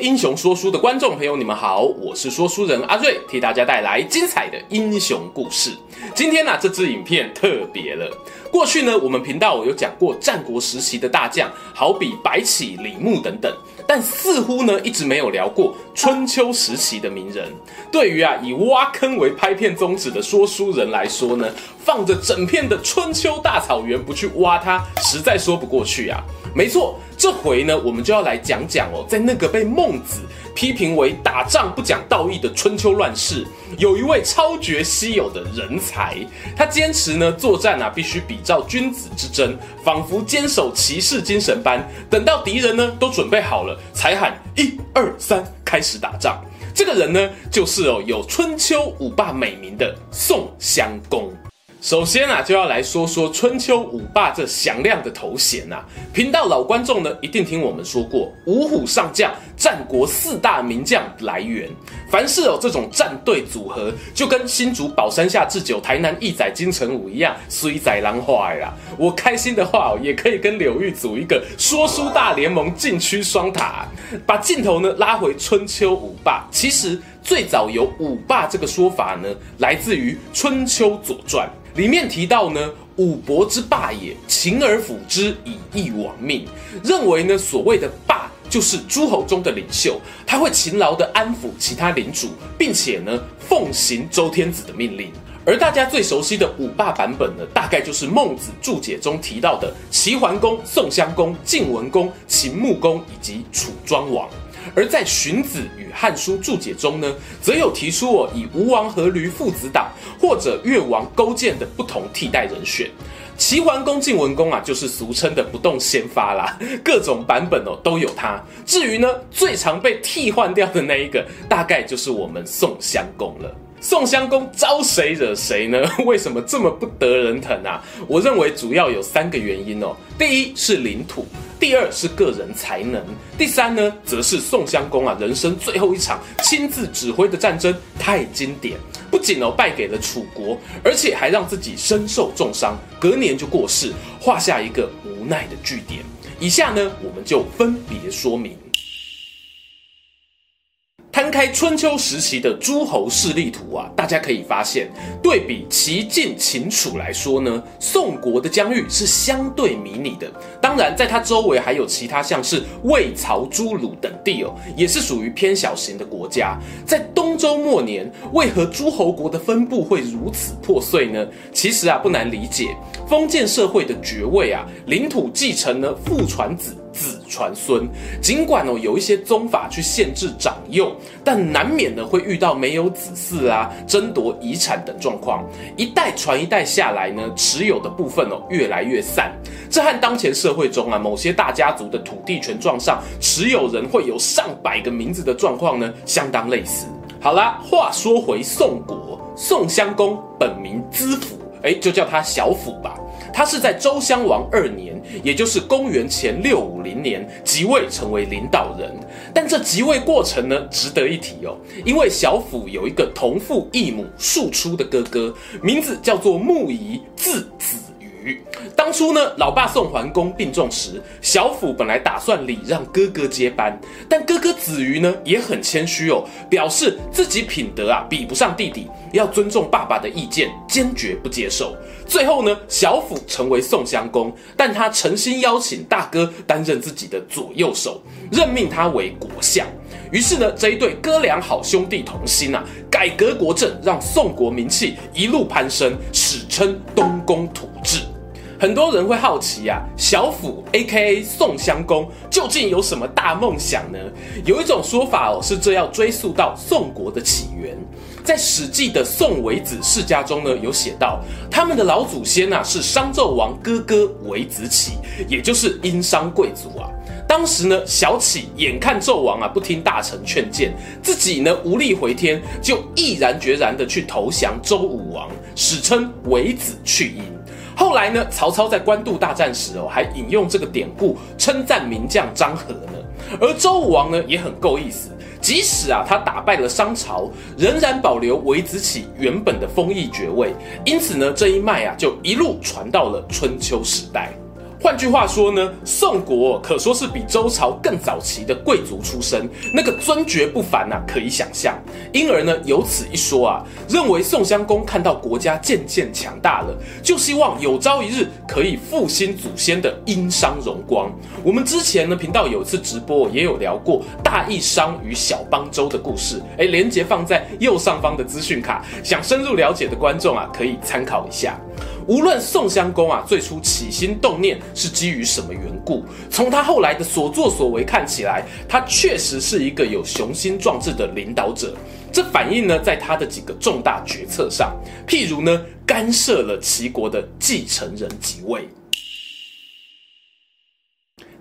英雄说书的观众朋友，你们好，我是说书人阿瑞，替大家带来精彩的英雄故事。今天呢、这支影片特别了。过去呢，我们频道有讲过战国时期的大将，好比白起、李牧等等，但似乎呢，一直没有聊过春秋时期的名人。对于啊，以挖坑为拍片宗旨的说书人来说呢，放着整片的春秋大草原不去挖它，实在说不过去啊。没错。这回呢，我们就要来讲讲哦，在那个被孟子批评为打仗不讲道义的春秋乱世，有一位超绝稀有的人才。他坚持呢，作战啊必须比照君子之争，仿佛坚守骑士精神般。等到敌人呢都准备好了，才喊一二三，开始打仗。这个人呢，就是哦有春秋五霸美名的宋襄公。首先啊，就要来说说春秋五霸这响亮的头衔啊。频道老观众呢，一定听我们说过五虎上将，战国四大名将来源。凡是有这种战队组合，就跟新竹宝山下智久、台南义载金城武一样，水载狼坏啦。我开心的话，也可以跟柳玉组一个说书大联盟禁区双塔，把镜头呢拉回春秋五霸。其实最早有五霸这个说法呢，来自于春秋左传。里面提到呢，五伯之霸也，勤而辅之，以益往命。认为呢，所谓的霸就是诸侯中的领袖，他会勤劳的安抚其他领主，并且呢，奉行周天子的命令。而大家最熟悉的五霸版本呢，大概就是孟子注解中提到的齐桓公、宋襄公、晋文公、秦穆公以及楚庄王。而在荀子与《汉书》注解中呢，则有提出哦，以吴王阖闾父子党或者越王勾践的不同替代人选。齐桓公、晋文公啊，就是俗称的不动先发啦，各种版本哦都有他。至于呢，最常被替换掉的那一个，大概就是我们宋襄公了。宋襄公招谁惹谁呢？为什么这么不得人疼啊？我认为主要有三个原因哦。第一是领土，第二是个人才能，第三呢，则是宋襄公啊人生最后一场亲自指挥的战争太经典，不仅哦败给了楚国，而且还让自己身受重伤，隔年就过世，画下一个无奈的句点。以下呢，我们就分别说明。开春秋时期的诸侯势力图啊，大家可以发现，对比齐晋秦楚来说呢，宋国的疆域是相对迷你的。当然，在它周围还有其他像是魏、曹、朱、鲁等地哦，也是属于偏小型的国家。在东周末年，为何诸侯国的分布会如此破碎呢？其实啊，不难理解，封建社会的爵位啊，领土继承呢，父传子。子传孙，尽管哦有一些宗法去限制长幼，但难免呢会遇到没有子嗣啊、争夺遗产等状况。一代传一代下来呢，持有的部分哦越来越散。这和当前社会中啊某些大家族的土地权状上持有人会有上百个名字的状况呢相当类似。好啦，话说回宋国，宋襄公本名资甫，哎，就叫他小甫吧。他是在周襄王二年，也就是公元前六五零年即位成为领导人。但这即位过程呢，值得一提哦，因为小府有一个同父异母庶出的哥哥，名字叫做穆仪，字子当初呢，老爸宋桓公病重时，小甫本来打算礼让哥哥接班，但哥哥子瑜呢也很谦虚哦，表示自己品德啊比不上弟弟，要尊重爸爸的意见，坚决不接受。最后呢，小甫成为宋襄公，但他诚心邀请大哥担任自己的左右手，任命他为国相。于是呢，这一对哥俩好兄弟同心啊，改革国政，让宋国名气一路攀升，史称东宫土治。很多人会好奇啊，小府 （A.K.A. 宋襄公）究竟有什么大梦想呢？有一种说法哦，是这要追溯到宋国的起源。在《史记》的宋微子世家中呢，有写到他们的老祖先啊是商纣王哥哥微子启，也就是殷商贵族啊。当时呢，小启眼看纣王啊不听大臣劝谏，自己呢无力回天，就毅然决然的去投降周武王，史称微子去殷。后来呢，曹操在官渡大战时哦，还引用这个典故称赞名将张合呢。而周武王呢，也很够意思，即使啊他打败了商朝，仍然保留韦子启原本的封邑爵位，因此呢，这一脉啊就一路传到了春秋时代。换句话说呢，宋国可说是比周朝更早期的贵族出身，那个尊爵不凡啊，可以想象。因而呢，有此一说啊，认为宋襄公看到国家渐渐强大了，就希望有朝一日可以复兴祖先的殷商荣光。我们之前呢，频道有一次直播也有聊过大义商与小邦周的故事，哎，连接放在右上方的资讯卡，想深入了解的观众啊，可以参考一下。无论宋襄公啊最初起心动念是基于什么缘故，从他后来的所作所为看起来，他确实是一个有雄心壮志的领导者。这反映呢在他的几个重大决策上，譬如呢干涉了齐国的继承人即位。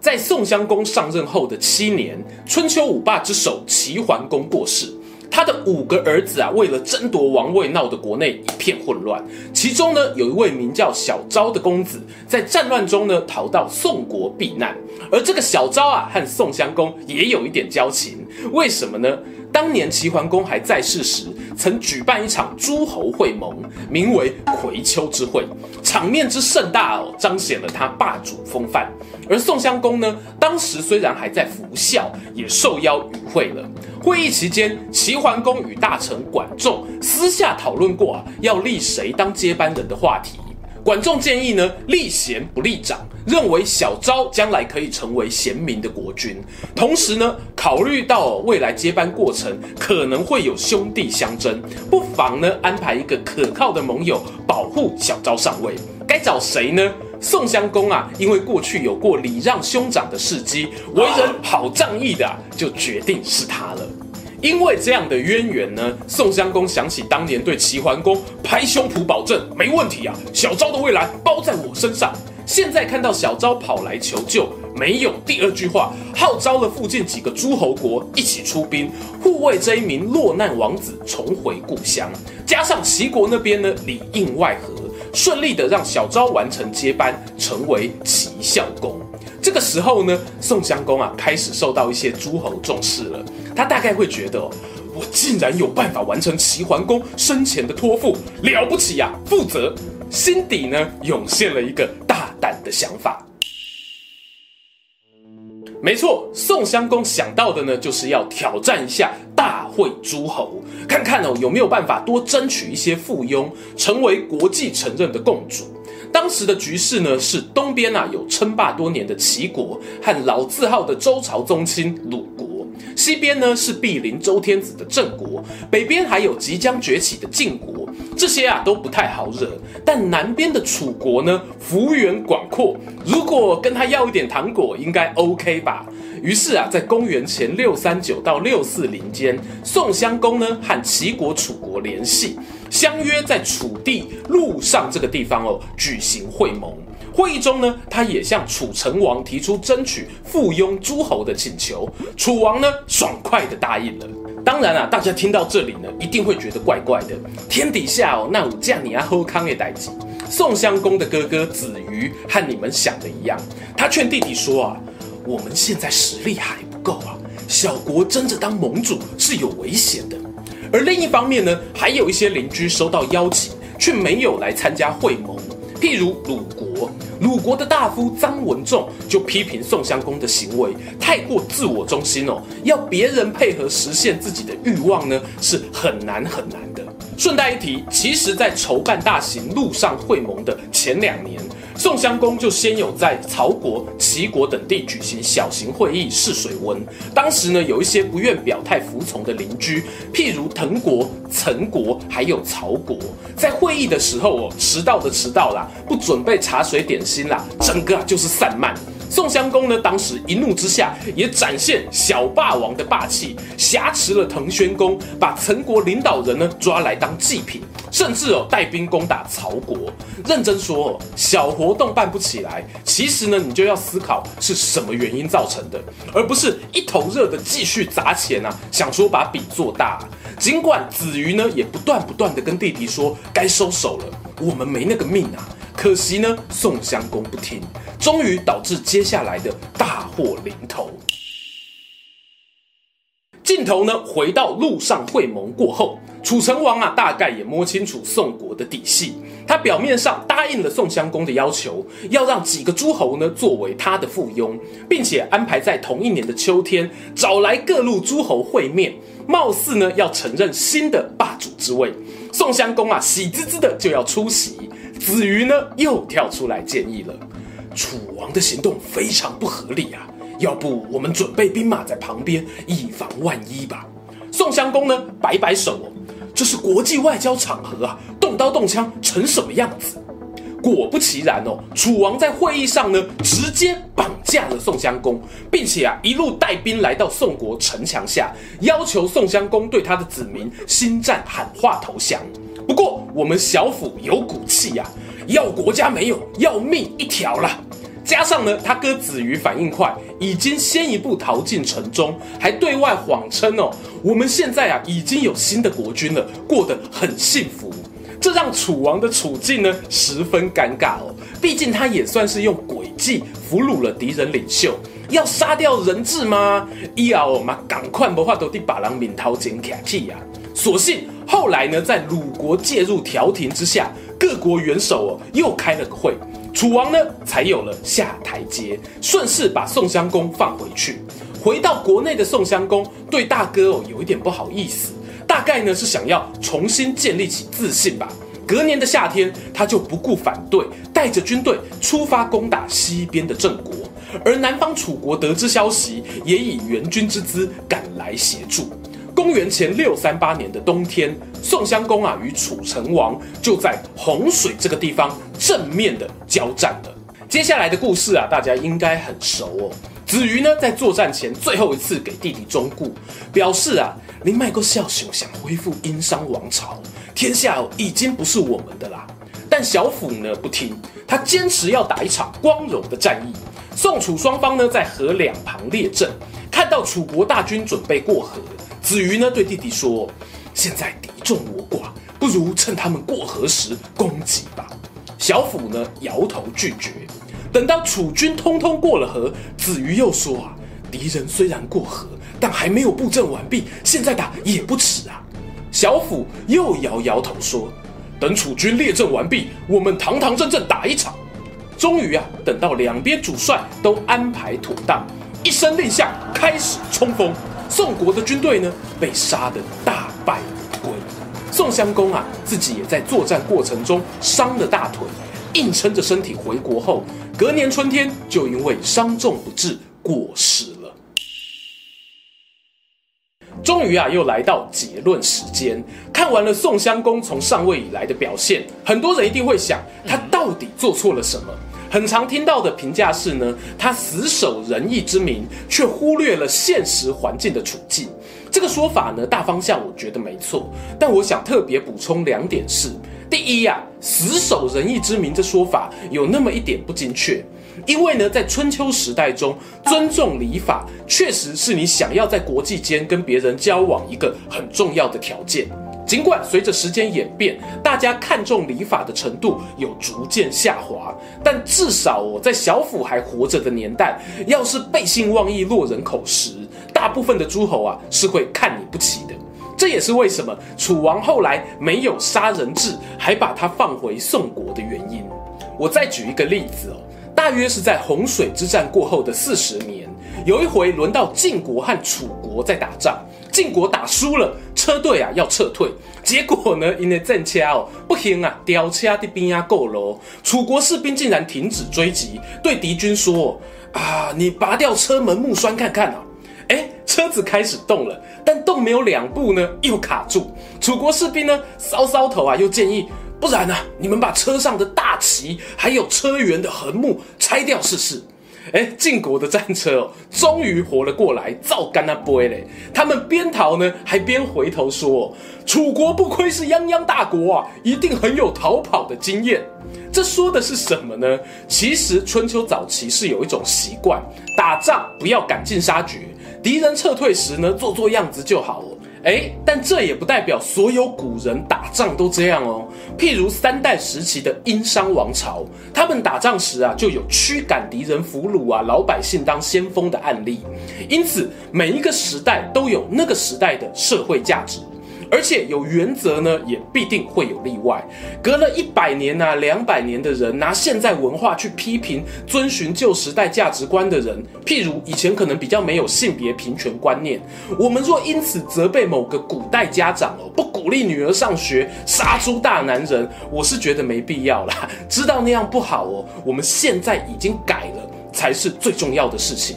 在宋襄公上任后的七年，春秋五霸之首齐桓公过世。他的五个儿子啊，为了争夺王位，闹得国内一片混乱。其中呢，有一位名叫小昭的公子，在战乱中呢，逃到宋国避难。而这个小昭啊，和宋襄公也有一点交情。为什么呢？当年齐桓公还在世时，曾举办一场诸侯会盟，名为葵丘之会，场面之盛大哦，彰显了他霸主风范。而宋襄公呢，当时虽然还在服孝，也受邀与会了。会议期间，齐桓公与大臣管仲私下讨论过啊，要立谁当接班人的话题。管仲建议呢，立贤不立长，认为小昭将来可以成为贤明的国君。同时呢，考虑到未来接班过程可能会有兄弟相争，不妨呢安排一个可靠的盟友保护小昭上位。该找谁呢？宋襄公啊，因为过去有过礼让兄长的事迹，为人好仗义的啊，就决定是他了。因为这样的渊源呢，宋襄公想起当年对齐桓公拍胸脯保证没问题啊，小昭的未来包在我身上。现在看到小昭跑来求救，没有第二句话，号召了附近几个诸侯国一起出兵护卫这一名落难王子重回故乡。加上齐国那边呢里应外合。顺利的让小昭完成接班，成为齐孝公。这个时候呢，宋襄公啊开始受到一些诸侯重视了。他大概会觉得，我竟然有办法完成齐桓公生前的托付，了不起呀，啊，负责。心底呢涌现了一个大胆的想法。没错，宋襄公想到的呢，就是要挑战一下大会诸侯，看看哦有没有办法多争取一些附庸，成为国际承认的共主。当时的局势呢，是东边啊有称霸多年的齐国和老字号的周朝宗亲鲁国，西边呢是毗邻周天子的郑国，北边还有即将崛起的晋国。这些啊都不太好惹，但南边的楚国呢，幅员广阔，如果跟他要一点糖果，应该 OK 吧？于是啊，在公元前六三九到六四零间，宋襄公呢和齐国、楚国联系，相约在楚地陆上这个地方哦举行会盟。会议中呢，他也向楚成王提出争取附庸诸侯的请求，楚王呢爽快地答应了。当然啊，大家听到这里呢，一定会觉得怪怪的。天底下哦，那有这样你要喝康的代志。宋襄公的哥哥子瑜和你们想的一样，他劝弟弟说啊，我们现在实力还不够啊，小国争着当盟主是有危险的。而另一方面呢，还有一些邻居收到邀请，却没有来参加会盟，譬如鲁国。鲁国的大夫张文仲就批评宋襄公的行为太过自我中心哦，要别人配合实现自己的欲望呢，是很难很难的。顺带一提，其实，在筹办大型陆上会盟的前两年，宋襄公就先有在曹国、齐国等地举行小型会议试水温。当时呢，有一些不愿表态服从的邻居，譬如滕国、陈国，还有曹国，在会议的时候哦，迟到的迟到啦，不准备茶水点心啦，整个就是散漫。宋襄公呢，当时一怒之下，也展现小霸王的霸气，挟持了滕宣公，把陈国领导人呢抓来当祭品，甚至哦带兵攻打曹国。认真说哦，小活动办不起来，其实呢，你就要思考是什么原因造成的，而不是一头热的继续砸钱啊，想说把饼做大。尽管子瑜呢也不断不断的跟弟弟说该收手了，我们没那个命啊。可惜呢，宋襄公不听，终于导致接下来的大祸临头。镜头呢，回到陆上会盟过后，楚成王啊，大概也摸清楚宋国的底细。他表面上答应了宋襄公的要求，要让几个诸侯呢作为他的附庸，并且安排在同一年的秋天找来各路诸侯会面，貌似呢要承认新的霸主之位。宋襄公啊，喜滋滋的就要出席。子瑜呢又跳出来建议了，楚王的行动非常不合理啊。要不我们准备兵马在旁边，以防万一吧。宋襄公呢，摆摆手哦，这是国际外交场合啊，动刀动枪成什么样子？果不其然哦，楚王在会议上呢，直接绑架了宋襄公，并且啊，一路带兵来到宋国城墙下，要求宋襄公对他的子民心战喊话投降。不过我们小府有骨气呀，要国家没有，要命一条了。加上呢，他哥子瑜反应快，已经先一步逃进城中，还对外谎称哦，我们现在啊已经有新的国君了，过得很幸福。这让楚王的处境呢十分尴尬哦，毕竟他也算是用诡计俘虏了敌人领袖，要杀掉人质吗？伊啊哦嘛，赶快不话都得把人命掏捡卡去呀。所幸后来呢，在鲁国介入调停之下，各国元首哦又开了个会。楚王呢，才有了下台阶，顺势把宋襄公放回去。回到国内的宋襄公对大哥哦有一点不好意思，大概呢是想要重新建立起自信吧。隔年的夏天，他就不顾反对，带着军队出发攻打西边的郑国。而南方楚国得知消息，也以援军之姿赶来协助。公元前六三八年的冬天，宋襄公啊与楚成王就在洪水这个地方正面的交战了。接下来的故事啊，大家应该很熟哦。子瑜呢在作战前最后一次给弟弟忠告，表示啊，你迈过孝雄想恢复殷商王朝，天下已经不是我们的啦。但小辅呢不听，他坚持要打一场光荣的战役。宋楚双方呢在河两旁列阵，看到楚国大军准备过河。子瑜呢对弟弟说：“现在敌众我寡，不如趁他们过河时攻击吧。”小辅呢摇头拒绝。等到楚军通通过了河，子瑜又说：“啊，敌人虽然过河，但还没有布阵完毕，现在打也不迟啊。”小辅又摇摇头说：“等楚军列阵完毕，我们堂堂正正打一场。”终于啊，等到两边主帅都安排妥当，一声令下，开始冲锋。宋国的军队呢，被杀得大败而归。宋襄公啊，自己也在作战过程中伤了大腿，硬撑着身体回国后，隔年春天就因为伤重不治过世了。终于啊，又来到结论时间。看完了宋襄公从上位以来的表现，很多人一定会想，他到底做错了什么？很常听到的评价是呢，他死守仁义之名，却忽略了现实环境的处境。这个说法呢，大方向我觉得没错，但我想特别补充两点是：第一呀、死守仁义之名这说法有那么一点不精确，因为呢，在春秋时代中，尊重礼法确实是你想要在国际间跟别人交往一个很重要的条件。尽管随着时间演变，大家看重礼法的程度有逐渐下滑，但至少我在小府还活着的年代，要是背信忘义落人口实，大部分的诸侯啊是会看你不起的。这也是为什么楚王后来没有杀人质，还把他放回宋国的原因。我再举一个例子哦，大约是在洪水之战过后的四十年，有一回轮到晋国和楚国在打仗。晋国打输了，车队啊要撤退，结果呢，因为战车哦不行啊，吊车的兵啊够了，楚国士兵竟然停止追击，对敌军说：“啊，你拔掉车门木栓看看啊！”哎，车子开始动了，但动没有两步呢，又卡住。楚国士兵呢，搔搔头啊，又建议：“不然啊，你们把车上的大旗还有车辕的横木拆掉试试。”哎，晋国的战车哦，终于活了过来，照干那杯嘞！他们边逃呢，还边回头说：“楚国不愧是泱泱大国啊，一定很有逃跑的经验。”这说的是什么呢？其实春秋早期是有一种习惯，打仗不要赶尽杀绝，敌人撤退时呢，做做样子就好了。哎，但这也不代表所有古人打仗都这样哦。譬如三代时期的殷商王朝，他们打仗时啊，就有驱赶敌人、俘虏啊老百姓当先锋的案例。因此，每一个时代都有那个时代的社会价值。而且有原则呢，也必定会有例外。隔了一百年啊、两百年的人，拿现在文化去批评遵循旧时代价值观的人，譬如以前可能比较没有性别平权观念，我们若因此责备某个古代家长哦，不鼓励女儿上学，杀猪大男人，我是觉得没必要啦。知道那样不好哦，我们现在已经改了，才是最重要的事情。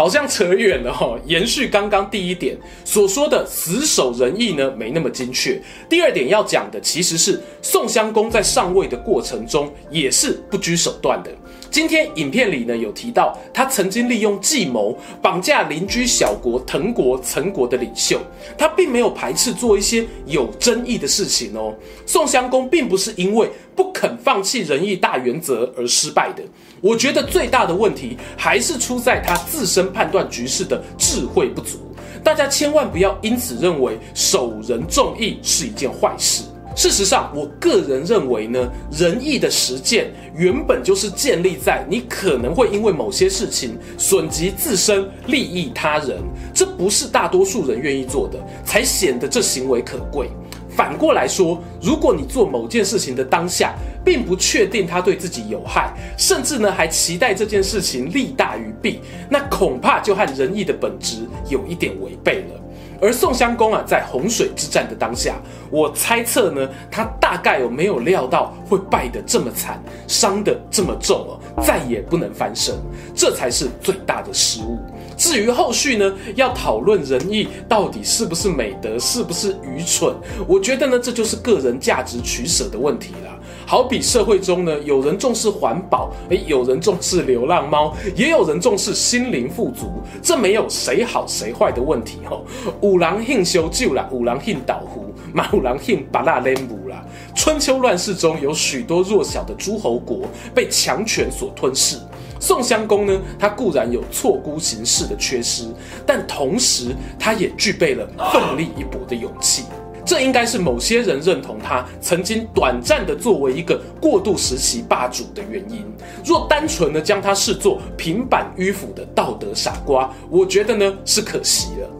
好像扯远了哈，延续刚刚第一点所说的死守仁义呢，没那么精确。第二点要讲的其实是宋襄公在上位的过程中也是不拘手段的。今天影片里呢有提到，他曾经利用计谋绑架邻居小国滕国、陈国的领袖，他并没有排斥做一些有争议的事情哦。宋襄公并不是因为不肯放弃仁义大原则而失败的。我觉得最大的问题还是出在他自身判断局势的智慧不足。大家千万不要因此认为守仁重义是一件坏事。事实上，我个人认为呢，仁义的实践原本就是建立在你可能会因为某些事情损及自身、利益他人，这不是大多数人愿意做的，才显得这行为可贵。反过来说，如果你做某件事情的当下，并不确定它对自己有害，甚至呢还期待这件事情利大于弊，那恐怕就和仁义的本质有一点违背了。而宋襄公啊，在洪水之战的当下，我猜测呢，他大概有没有料到会败得这么惨，伤得这么重哦，再也不能翻身，这才是最大的失误。至于后续呢，要讨论仁义到底是不是美德，是不是愚蠢，我觉得呢，这就是个人价值取舍的问题了。好比社会中呢，有人重视环保，诶，有人重视流浪猫，也有人重视心灵富足，这没有谁好谁坏的问题哦。五郎庆修旧啦，五郎庆倒湖，马五郎庆巴拉雷姆啦。春秋乱世中有许多弱小的诸侯国被强权所吞噬。宋襄公呢，他固然有错估形势的缺失，但同时他也具备了奋力一搏的勇气。这应该是某些人认同他曾经短暂的作为一个过渡时期霸主的原因。若单纯的将他视作平板迂腐的道德傻瓜，我觉得呢是可惜了。